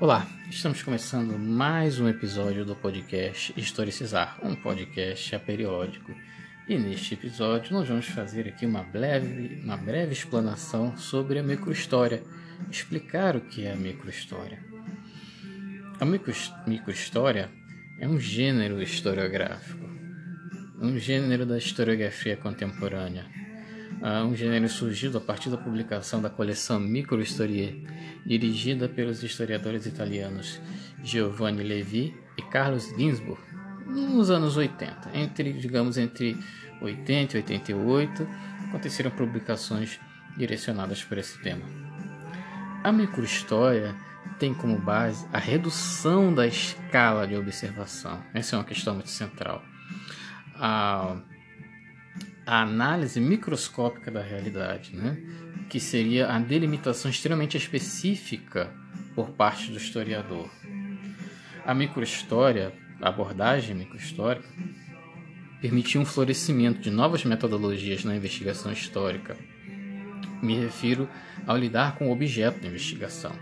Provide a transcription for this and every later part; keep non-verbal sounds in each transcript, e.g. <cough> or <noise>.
Olá, estamos começando mais um episódio do podcast Historicizar, um podcast aperiódico. E neste episódio nós vamos fazer aqui uma breve, uma breve explanação sobre a microhistória, explicar o que é a microhistória. A microhistória é um gênero historiográfico, um gênero da historiografia contemporânea um gênero surgido a partir da publicação da coleção Microhistorie, dirigida pelos historiadores italianos Giovanni Levi e Carlos Ginzburg, nos anos 80. Entre, digamos, entre 80 e 88, aconteceram publicações direcionadas para esse tema. A microhistória tem como base a redução da escala de observação. Essa é uma questão muito central. A a análise microscópica da realidade, né? que seria a delimitação extremamente específica por parte do historiador. A microhistória, a abordagem microhistórica, permitiu um florescimento de novas metodologias na investigação histórica. Me refiro ao lidar com o objeto da investigação.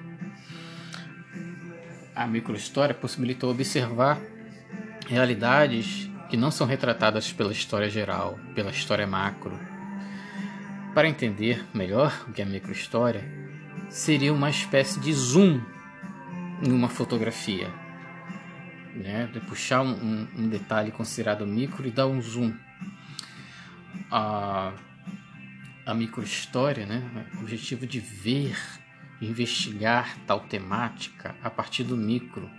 A microhistória possibilitou observar realidades que não são retratadas pela história geral, pela história macro. Para entender melhor o que é microhistória, seria uma espécie de zoom em uma fotografia, né? de puxar um, um, um detalhe considerado micro e dar um zoom. A, a microhistória, né? o objetivo de ver, investigar tal temática a partir do micro,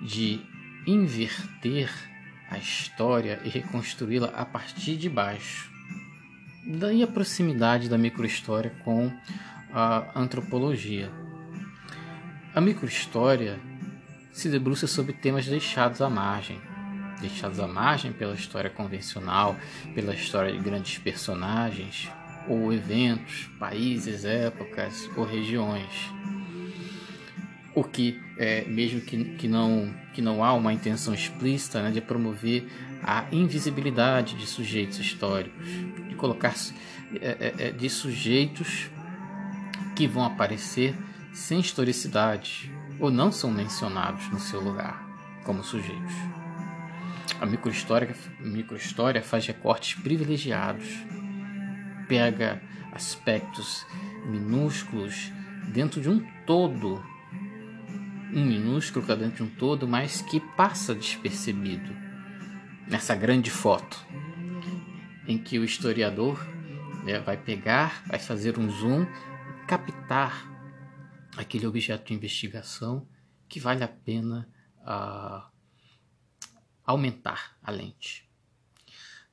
de inverter a história e reconstruí-la a partir de baixo. Daí a proximidade da microhistória com a antropologia. A microhistória se debruça sobre temas deixados à margem, deixados à margem pela história convencional, pela história de grandes personagens, ou eventos, países, épocas ou regiões o que é, mesmo que, que, não, que não há uma intenção explícita né, de promover a invisibilidade de sujeitos históricos, de colocar é, é, é, de sujeitos que vão aparecer sem historicidade ou não são mencionados no seu lugar como sujeitos. A microhistória, microhistória faz recortes privilegiados, pega aspectos minúsculos dentro de um todo um minúsculo que dentro de um todo, mas que passa despercebido nessa grande foto, em que o historiador né, vai pegar, vai fazer um zoom, captar aquele objeto de investigação que vale a pena uh, aumentar a lente.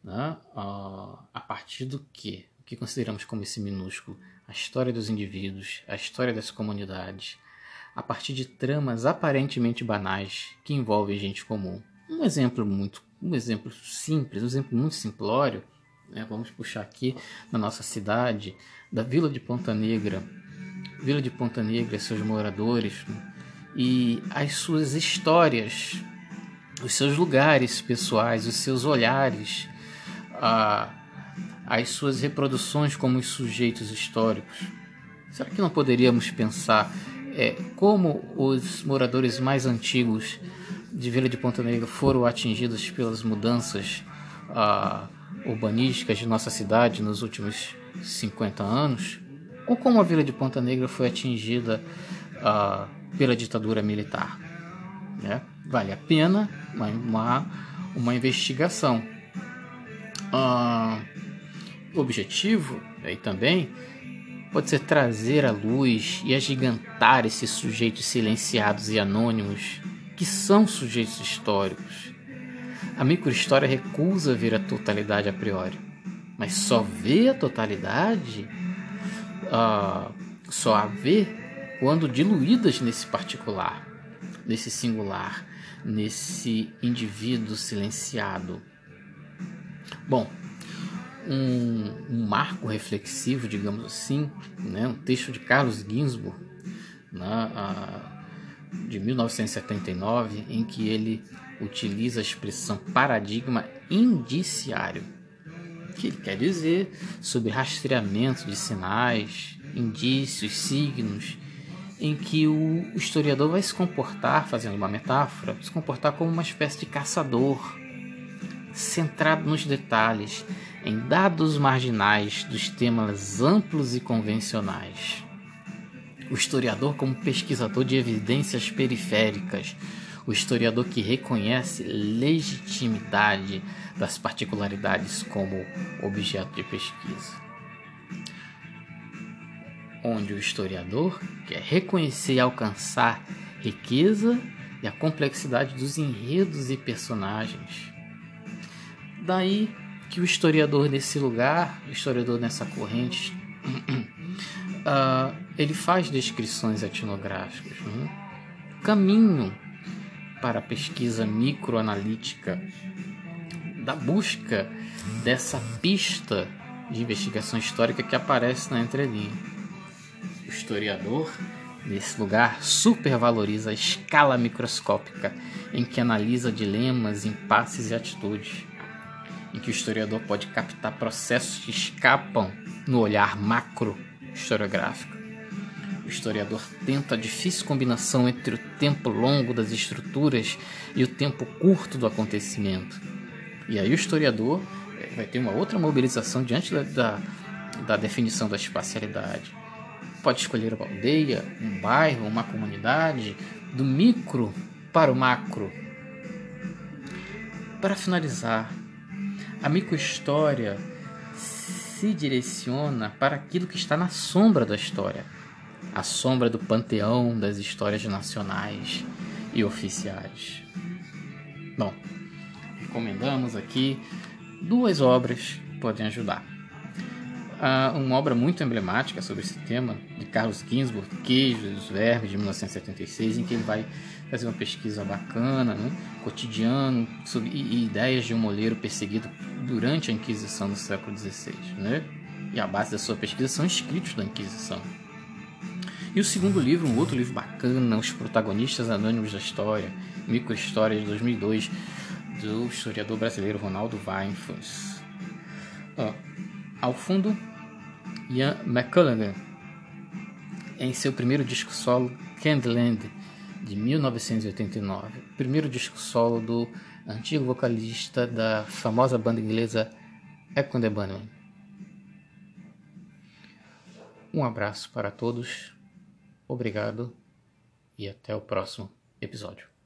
Né? Uh, a partir do que? O que consideramos como esse minúsculo? A história dos indivíduos, a história das comunidades, a partir de tramas aparentemente banais que envolvem gente comum. Um exemplo muito, um exemplo simples, um exemplo muito simplório, né? vamos puxar aqui na nossa cidade, da Vila de Ponta Negra, Vila de Ponta Negra, seus moradores né? e as suas histórias, os seus lugares pessoais, os seus olhares, a, as suas reproduções como os sujeitos históricos. Será que não poderíamos pensar é, como os moradores mais antigos de Vila de Ponta Negra foram atingidos pelas mudanças uh, urbanísticas de nossa cidade nos últimos 50 anos, ou como a Vila de Ponta Negra foi atingida uh, pela ditadura militar. Né? Vale a pena uma, uma, uma investigação. O objetivo aí também pode ser trazer à luz e agigantar esses sujeitos silenciados e anônimos que são sujeitos históricos. A microhistória recusa ver a totalidade a priori, mas só vê a totalidade, uh, só a vê quando diluídas nesse particular, nesse singular, nesse indivíduo silenciado. Bom, um, um, marco reflexivo, digamos assim, né? um texto de Carlos Ginzburg, né? a, de 1979, em que ele utiliza a expressão paradigma indiciário, que ele quer dizer sobre rastreamento de sinais, indícios, signos em que o historiador vai se comportar, fazendo uma metáfora, se comportar como uma espécie de caçador, centrado nos detalhes, em dados marginais dos temas amplos e convencionais. O historiador, como pesquisador de evidências periféricas, o historiador que reconhece legitimidade das particularidades como objeto de pesquisa onde o historiador quer reconhecer e alcançar riqueza e a complexidade dos enredos e personagens. Daí que o historiador nesse lugar, o historiador nessa corrente, uh, <clears throat> ele faz descrições etnográficas. Né? Caminho para a pesquisa microanalítica da busca dessa pista de investigação histórica que aparece na entrelinha. O historiador, nesse lugar, supervaloriza a escala microscópica em que analisa dilemas, impasses e atitudes, em que o historiador pode captar processos que escapam no olhar macro historiográfico. O historiador tenta a difícil combinação entre o tempo longo das estruturas e o tempo curto do acontecimento. E aí o historiador eh, vai ter uma outra mobilização diante da, da, da definição da espacialidade pode escolher uma aldeia, um bairro, uma comunidade, do micro para o macro. Para finalizar, a microhistória se direciona para aquilo que está na sombra da história, a sombra do panteão das histórias nacionais e oficiais. Bom, recomendamos aqui duas obras que podem ajudar uh, uma obra muito emblemática sobre esse tema, de Carlos Ginsburg, Queijo dos Verbos, de 1976, em que ele vai fazer uma pesquisa bacana, né, cotidiano, sobre, e, e ideias de um moleiro perseguido durante a Inquisição do século XVI. Né? E a base da sua pesquisa são escritos da Inquisição. E o segundo livro, um outro livro bacana, Os Protagonistas Anônimos da História, Microhistória de 2002, do historiador brasileiro Ronaldo Weinfuss. ao fundo, Ian McCullough em seu primeiro disco solo Candleland de 1989, primeiro disco solo do antigo vocalista da famosa banda inglesa Echo the Bunnymen. Um abraço para todos, obrigado e até o próximo episódio.